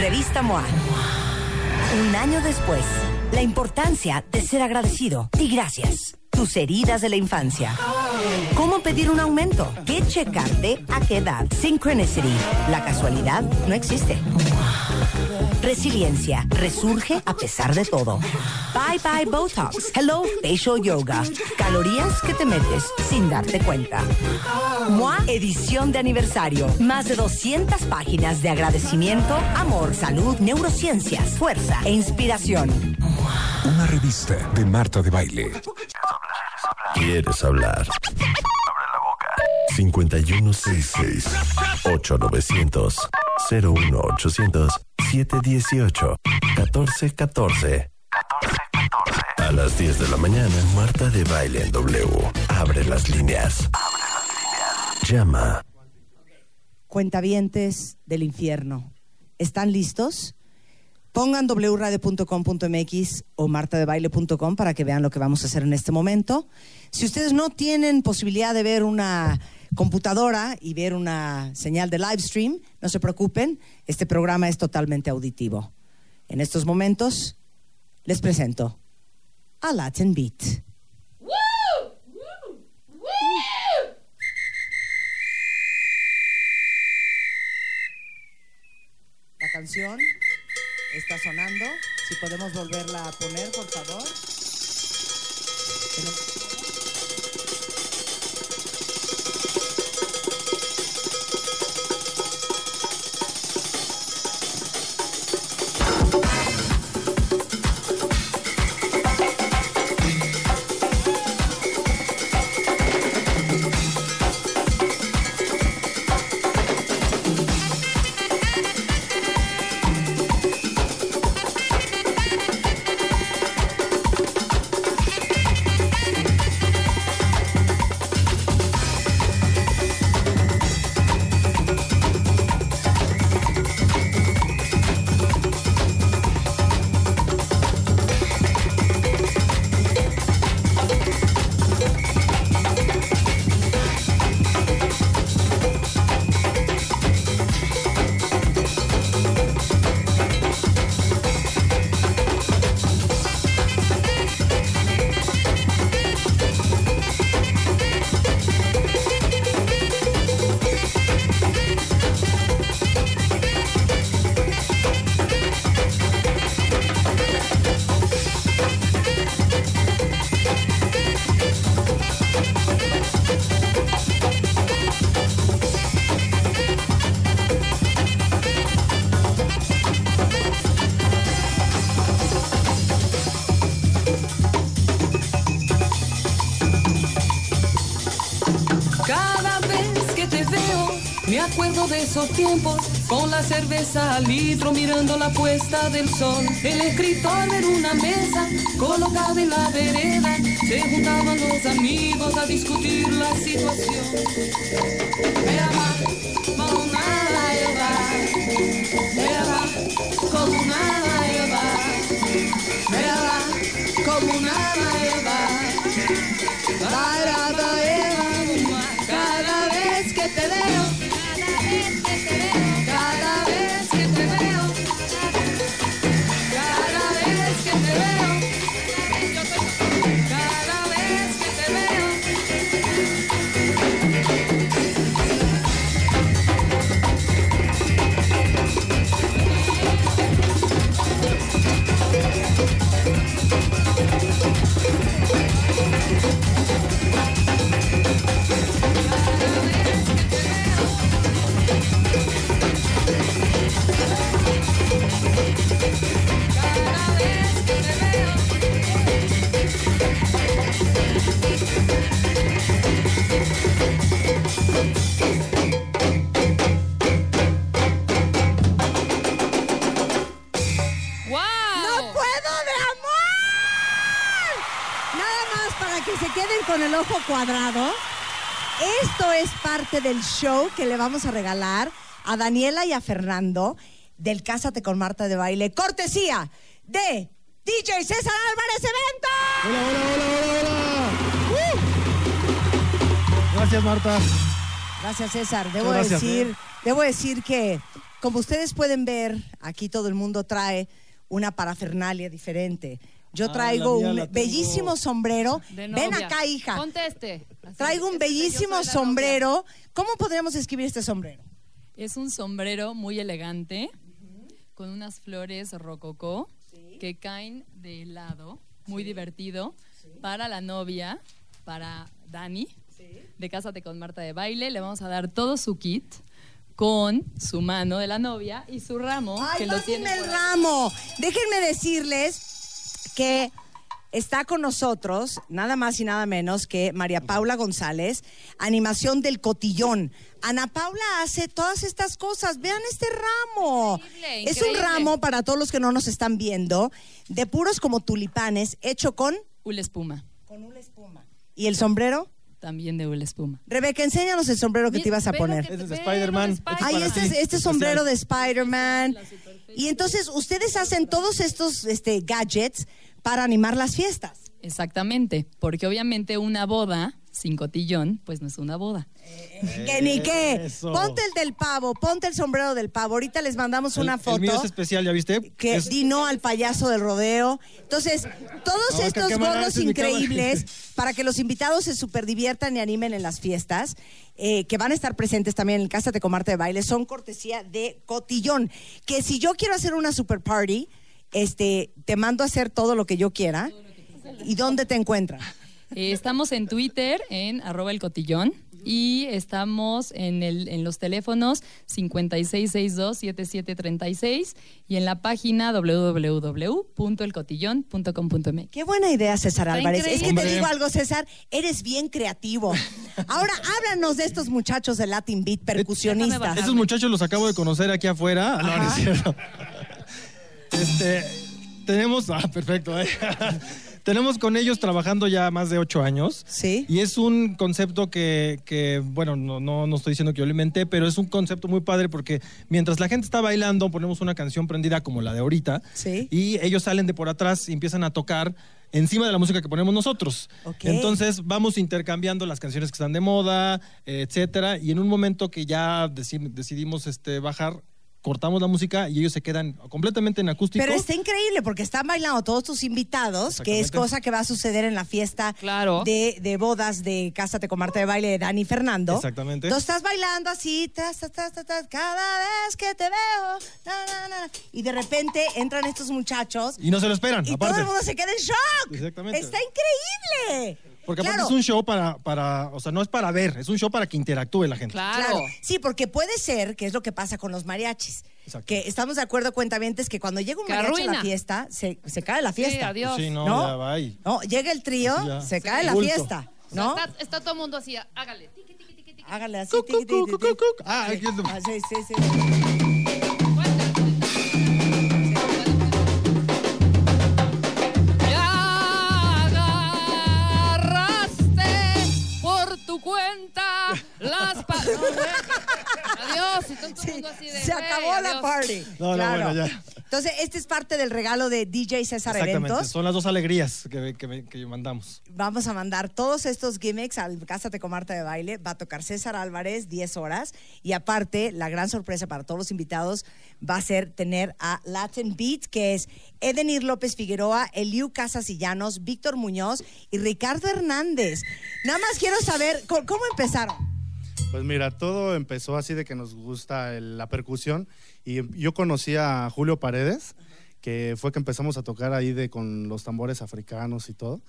Revista MOA. Un año después, la importancia de ser agradecido y gracias. Tus heridas de la infancia. ¿Cómo pedir un aumento? ¿Qué checarte? ¿A qué edad? Synchronicity. La casualidad no existe. Resiliencia. Resurge a pesar de todo. Bye bye Botox. Hello Facial Yoga. Calorías que te metes sin darte cuenta. MOA edición de aniversario. Más de 200 páginas de agradecimiento, amor, salud, neurociencias, fuerza e inspiración. Una revista de Marta de Baile. ¿Quieres hablar? Abre la boca. 5166 8900 01800 718 1414 1414 A las 10 de la mañana, Marta de Baile en W. Abre las líneas. Abre las líneas. Llama. Cuentavientes del infierno. ¿Están listos? Pongan wradio.com.mx o martadebaile.com para que vean lo que vamos a hacer en este momento. Si ustedes no tienen posibilidad de ver una computadora y ver una señal de live stream, no se preocupen, este programa es totalmente auditivo. En estos momentos les presento a Latin Beat. La canción está sonando. Si podemos volverla a poner, por favor. Acuerdo de esos tiempos, con la cerveza al litro mirando la puesta del sol. El escritor en una mesa, colocada en la vereda, se juntaban los amigos a discutir la situación. Era como Eva, era como Eva, era como Eva, cada vez que te veo, con el ojo cuadrado, esto es parte del show que le vamos a regalar a Daniela y a Fernando del Cásate con Marta de Baile, cortesía de DJ César Álvarez Evento. Hola, hola, hola, hola, hola. Gracias, Marta. Gracias, César. Debo gracias, decir, ¿eh? debo decir que, como ustedes pueden ver, aquí todo el mundo trae una parafernalia diferente. Yo traigo un tengo. bellísimo sombrero. Ven acá, hija. Conteste. Así, Traigo un este, bellísimo sombrero. ¿Cómo podríamos escribir este sombrero? Es un sombrero muy elegante con unas flores rococó que caen de lado, muy divertido para la novia, para Dani, de Cásate con Marta de Baile. Le vamos a dar todo su kit con su mano de la novia y su ramo ¡Ay, que lo tiene el ramo! Déjenme decirles que está con nosotros nada más y nada menos que María Paula González, animación del cotillón. Ana Paula hace todas estas cosas. Vean este ramo. Increíble, Es un ramo para todos los que no nos están viendo, de puros como tulipanes, hecho con Hula espuma, con una espuma. ¿Y el sombrero? También de hula espuma. Rebeca, enséñanos el sombrero que te ibas a poner. Ese es de Spider-Man. Este es Ay, este, ti, es- este sombrero de Spider-Man. Y entonces ustedes hacen todos estos este, gadgets para animar las fiestas. Exactamente, porque obviamente una boda sin cotillón, pues no es una boda. Que ni qué. Eso. Ponte el del pavo, ponte el sombrero del pavo. Ahorita les mandamos El- una El, foto. mío es especial, ¿ya viste? que Es- di no al payaso del rodeo. Entonces, todos No, estos gorros increíbles para que los invitados se super diviertan y animen en las fiestas, eh, que van a estar presentes también en Cásate con Marta de Baile, son cortesía de Cotillón. Que si yo quiero hacer una super party, este, te mando a hacer todo lo que yo quiera. ¿Y dónde te encuentran? Eh, estamos en Twitter, en arroba el cotillón, y estamos en, el, en los teléfonos 5662-7736 y en la página www.elcotillón.com.mx. Qué buena idea, César Está Álvarez. Es que te digo algo, César, eres bien creativo. Ahora, háblanos de estos muchachos de Latin Beat, percusionistas. bajar. Esos muchachos los acabo de conocer aquí afuera. No, no es cierto. Este, tenemos, ah, perfecto. eh. Tenemos con ellos trabajando ya más de ocho años. Sí. Y es un concepto que, que, bueno, no, no, no estoy diciendo que yo lo inventé, pero es un concepto muy padre porque mientras la gente está bailando, ponemos una canción prendida como la de ahorita. Sí. Y ellos salen de por atrás y empiezan a tocar encima de la música que ponemos nosotros. Ok. Entonces vamos intercambiando las canciones que están de moda, etcétera, y en un momento que ya deci- decidimos este, bajar, cortamos la música y ellos se quedan completamente en acústico. Pero está increíble porque están bailando todos tus invitados, que es cosa que va a suceder en la fiesta Claro. de, de bodas de Cásate con Marta de Baile de Dani Fernando. Exactamente. Entonces estás bailando así, cada vez que te veo, na, na, na, y de repente entran estos muchachos Y no se lo esperan, y aparte. todo el mundo se queda en shock. Exactamente. Está increíble. Porque aparte Claro. es un show para, para, o sea, no es para ver, es un show para que interactúe la gente. Claro. Claro. Sí, porque puede ser, que es lo que pasa con los mariachis, Exacto. que estamos de acuerdo, cuentavientes, que cuando llega un Que mariachi a la arruina. fiesta, se, se cae la fiesta. adiós. Sí, no, ya va ahí. No, llega el trío, ya. se Sí. cae la Bulto. fiesta, ¿no? Está, está todo el mundo así, hágale. tiqui, tiqui, tiqui, tiqui. Hágale así. Cuc, tiqui, cuc, tiqui, cuc, tiqui. cuc, cuc. Ah, aquí es- Ah, sí, sí, sí. Adiós. Y todo el Sí, mundo así de, se acabó la adiós. party. No, no, Claro. bueno, ya. Entonces, este es parte del regalo de DJ César Exactamente, Eventos. son las dos alegrías que, que, que mandamos. Vamos a mandar todos estos gimmicks al Cásate con Marta de Baile. Va a tocar César Álvarez 10 horas. Y aparte, la gran sorpresa para todos los invitados va a ser tener a Latin Beat, que es Edenir López Figueroa, Eliu Casasillanos, Víctor Muñoz y Ricardo Hernández. Nada más quiero saber, ¿cómo, cómo empezaron? Pues mira, todo empezó así de que nos gusta la percusión y yo conocí a Julio Paredes, que fue que empezamos a tocar ahí de con los tambores africanos y todo.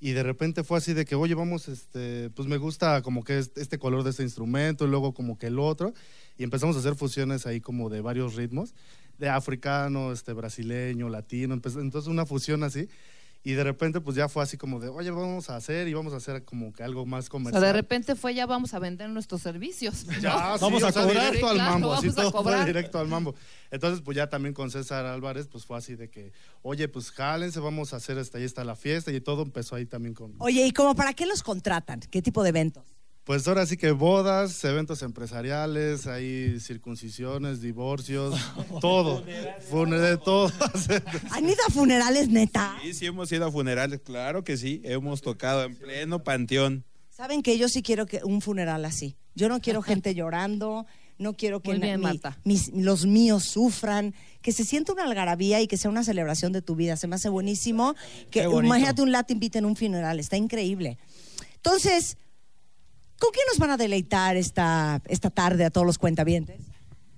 Y de repente fue así de que, oye, vamos, este, pues me gusta como que es- este color de este instrumento y luego como que el otro. Y empezamos a hacer fusiones ahí como de varios ritmos, de africano, este, brasileño, latino, entonces una fusión así. Y de repente, pues ya fue así como de, oye, vamos a hacer y vamos a hacer como que algo más O sea, comercial. de repente fue ya vamos a vender nuestros servicios. ¿no? Ya, sí, Vamos o a sea, cobrar. directo al Claro, mambo, así vamos a todo fue directo al mambo. Entonces, pues ya también con César Álvarez, pues fue así de que, oye, pues jálense, vamos a hacer esta, ahí está la fiesta y todo empezó ahí también con... Oye, ¿y como para qué los contratan? ¿Qué tipo de eventos? Pues ahora sí que bodas, eventos empresariales, hay circuncisiones, divorcios, todo, funerales, todo. ¿Han ido a funerales, neta? Sí, sí hemos ido a funerales, claro que sí. Hemos tocado en pleno panteón. Saben que yo sí quiero que un funeral así. Yo no quiero gente llorando, no quiero que bien, mi- mis- los míos sufran, que se sienta una algarabía y que sea una celebración de tu vida. Se me hace buenísimo. Que imagínate un Latin beat en un funeral, está increíble. Entonces, ¿con quién nos van a deleitar esta, esta tarde a todos los cuentavientes?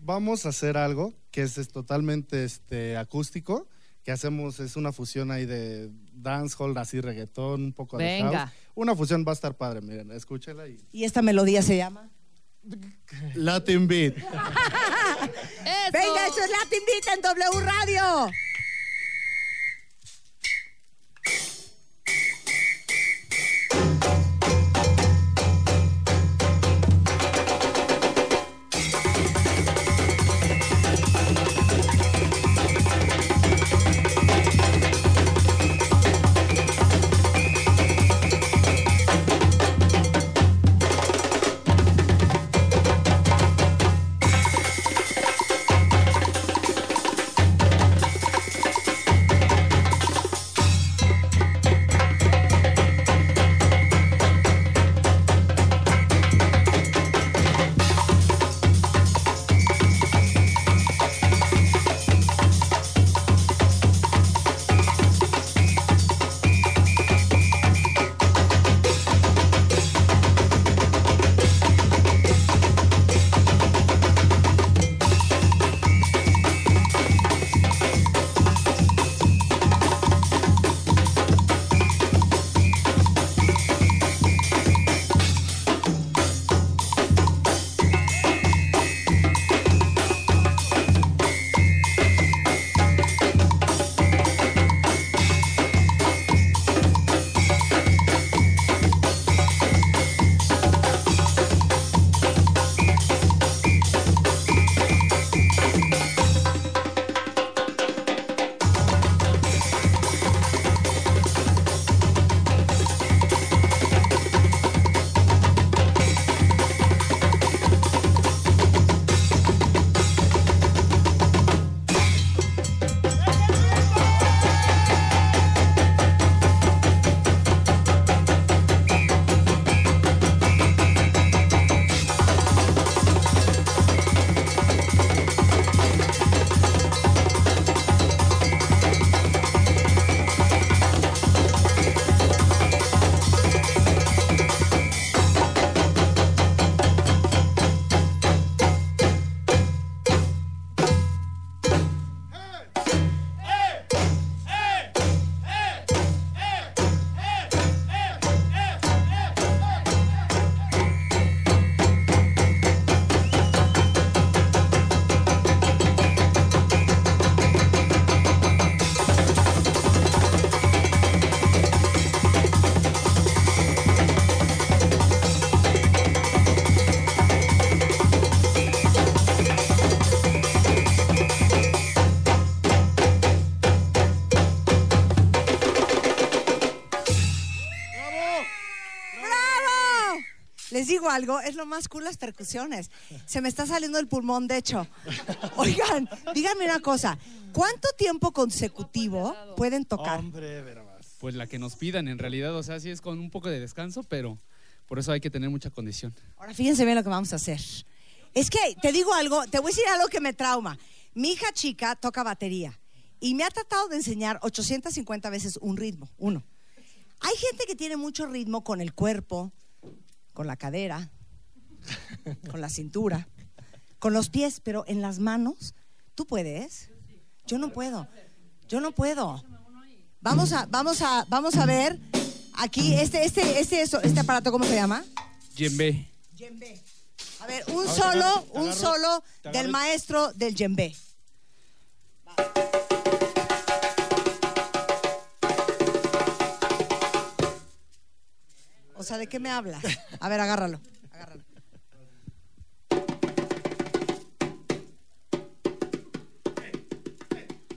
Vamos a hacer algo que es, es totalmente este, acústico, que hacemos, es una fusión ahí de dancehall, así reggaetón, un poco de Venga. house. Una fusión va a estar padre, miren, escúchela y... Y esta melodía se llama. Latin Beat. Venga, eso es Latin Beat en W Radio. Algo, es lo más cool las percusiones. Se me está saliendo el pulmón, de hecho. Oigan, díganme una cosa. ¿Cuánto tiempo consecutivo pueden tocar? Hombre, verás. Pues la que nos pidan, en realidad, o sea, sí es con un poco de descanso, pero por eso hay que tener mucha condición. Ahora fíjense bien lo que vamos a hacer. Es que te digo algo, te voy a decir algo que me trauma. Mi hija chica toca batería y me ha tratado de enseñar 850 veces un ritmo, uno. Hay gente que tiene mucho ritmo con el cuerpo, con la cadera, con la cintura, con los pies, pero en las manos, ¿tú puedes? Yo no puedo. Yo no puedo. Vamos a, vamos a, vamos a ver aquí este, este, este, este aparato, ¿cómo se llama? Yembe. Djembe. A ver, un solo, un solo del maestro del djembe. O sea, ¿de qué me hablas? A ver, agárralo. agárralo.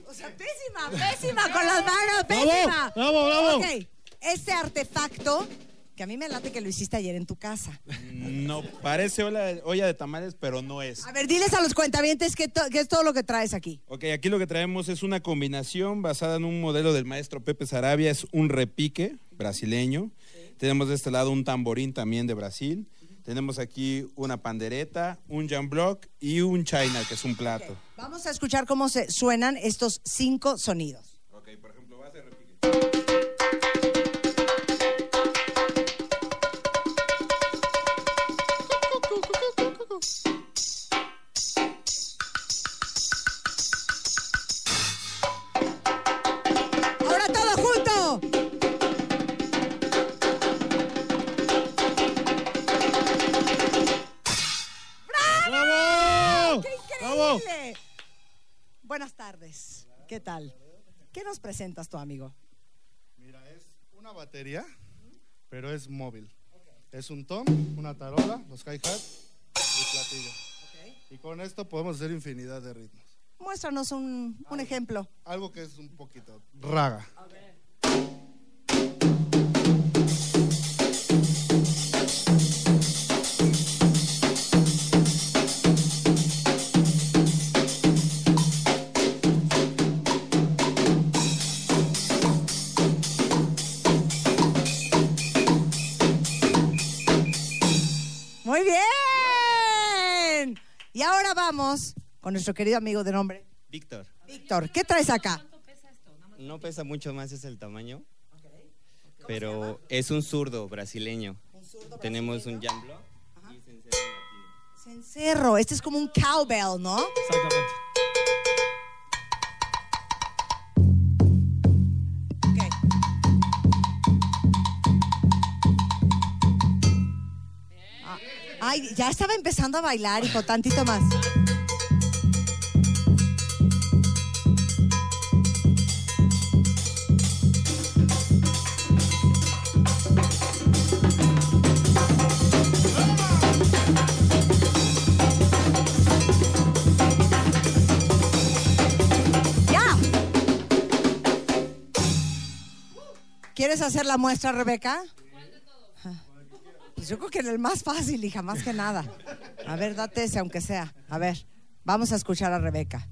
O sea, pésima, pésima con las manos, pésima. bravo, bravo. Ok, este artefacto, que a mí me late que lo hiciste ayer en tu casa. No, parece olla, olla de tamales, pero no es. A ver, diles a los cuentavientes qué, qué es todo lo que traes aquí. Ok, aquí lo que traemos es una combinación basada en un modelo del maestro Pepe Sarabia, es un repique brasileño. Tenemos de este lado un tamborín también de Brasil. Tenemos aquí una pandereta, un jamblock y un china, que es un plato. Vamos a escuchar cómo se suenan estos cinco sonidos. Ok, por ejemplo, base repique. ¿Qué tal? ¿Qué nos presentas tu amigo? Mira, es una batería, pero es móvil. Es un tom, una tarola, los hi-hat y platillo. Y con esto podemos hacer infinidad de ritmos. Muéstranos un, un ejemplo. Algo que es un poquito raga. Con nuestro querido amigo de nombre Víctor, Víctor. ¿Qué traes acá? no pesa mucho más, es el tamaño. Pero es un zurdo brasileño. Tenemos un jamblo y cencerro latino. Cencerro. Este es como un cowbell, ¿no? Exactamente. Ay, ya estaba empezando a bailar, hijo, tantito más. ¿Quieres hacer la muestra, Rebeca? Pues yo creo que en el más fácil, hija, más que nada. A ver, date ese, aunque sea. A ver, vamos a escuchar a Rebeca.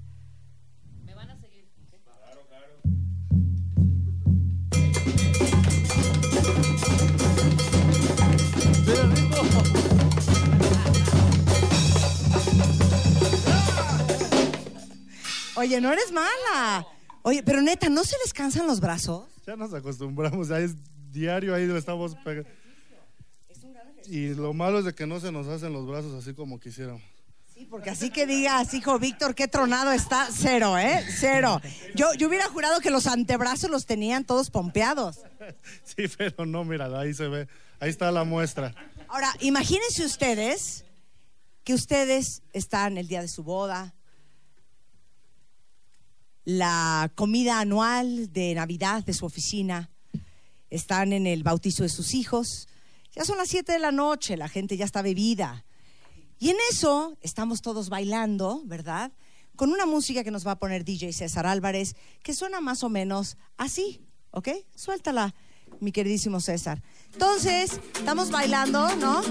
Oye, no eres mala. Oye, pero neta, ¿no se les cansan los brazos? Ya nos acostumbramos, ya es diario ahí lo estamos pegando. Y lo malo es de que no se nos hacen los brazos así como quisiéramos. Sí, porque así que digas, hijo Víctor, qué tronado está, cero, ¿eh? Cero. Yo, yo hubiera jurado que los antebrazos los tenían todos pompeados. Sí, pero no, mira, ahí se ve, ahí está la muestra. Ahora, imagínense ustedes que ustedes están el día de su boda, la comida anual de Navidad de su oficina, están en el bautizo de sus hijos, ya son las 7 de la noche, la gente ya está bebida. Y en eso estamos todos bailando, ¿verdad? Con una música que nos va a poner DJ César Álvarez, que suena más o menos así, ¿ok? Suéltala, mi queridísimo César. Entonces, estamos bailando, ¿no?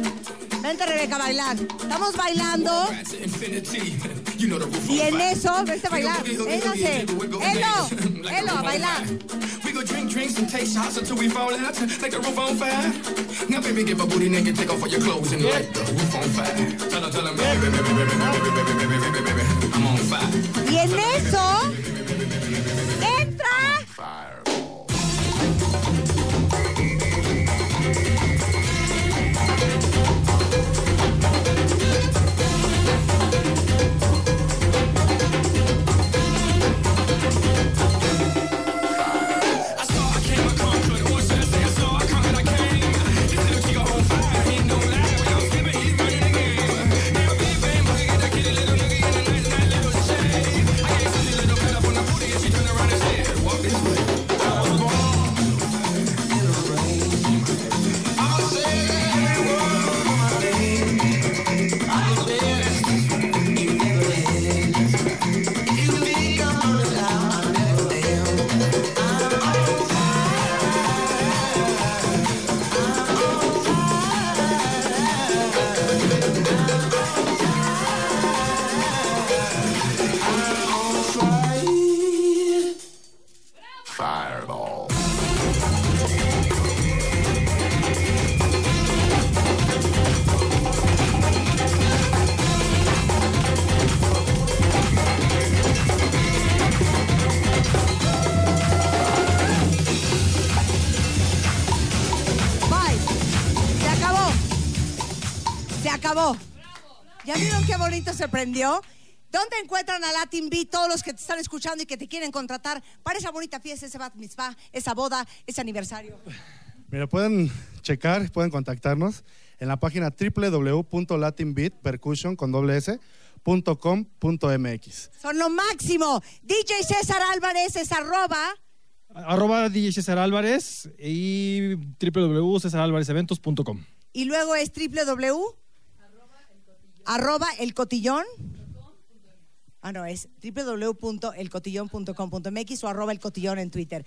Vente, Rebeca, a bailar. Estamos bailando. Y en eso, vente a bailar. Véngase. Elo, Elo, a bailar. We go drink drinks and take shots until we fall out like the roof on fire. Now, baby, give a booty naked, take off all your clothes and light the roof on fire. Tell her, tell her, baby, baby, baby, baby, baby, baby, baby, baby, baby, I'm on fire. Y en eso, entra. ¿Ya vieron qué bonito se prendió? ¿Dónde encuentran a Latin Beat todos los que te están escuchando y que te quieren contratar para esa bonita fiesta, ese bat mitzvah, esa boda, ese aniversario? Mira, pueden checar, pueden contactarnos en la página www.latinbeatpercussion con doble s, punto com punto mx. Son lo máximo. DJ César Álvarez es arroba. Arroba DJ César Álvarez y www.cesaralvarezeventos.com. Y luego es www. Arroba el cotillón. Ah, no, es www.elcotillón.com.mx o arroba el cotillón en Twitter.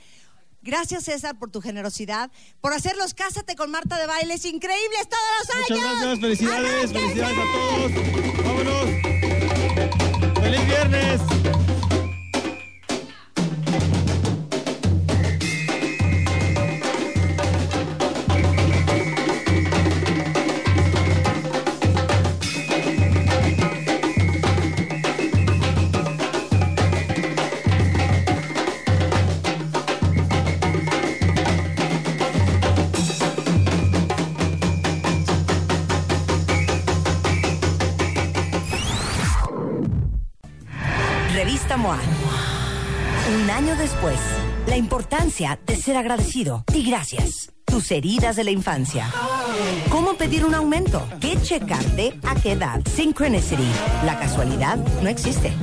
Gracias, César, por tu generosidad, por hacerlos Cásate con Marta de Bailes increíbles todos los años. Muchas gracias, felicidades, felicidades a todos. Vámonos. Feliz viernes. Un año después, la importancia de ser agradecido y gracias. Tus heridas de la infancia. ¿Cómo pedir un aumento? ¿Qué checarte? ¿A qué edad? Synchronicity. La casualidad no existe.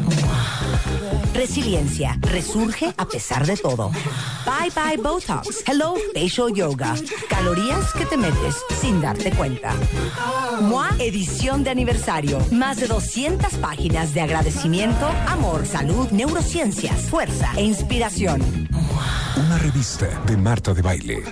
Resiliencia. Resurge a pesar de todo. Bye bye Botox. Hello Facial Yoga. Calorías que te metes sin darte cuenta. MOA edición de aniversario. Más de 200 páginas de agradecimiento, amor, salud, neurociencias, fuerza e inspiración. Una revista de Marta de Baile.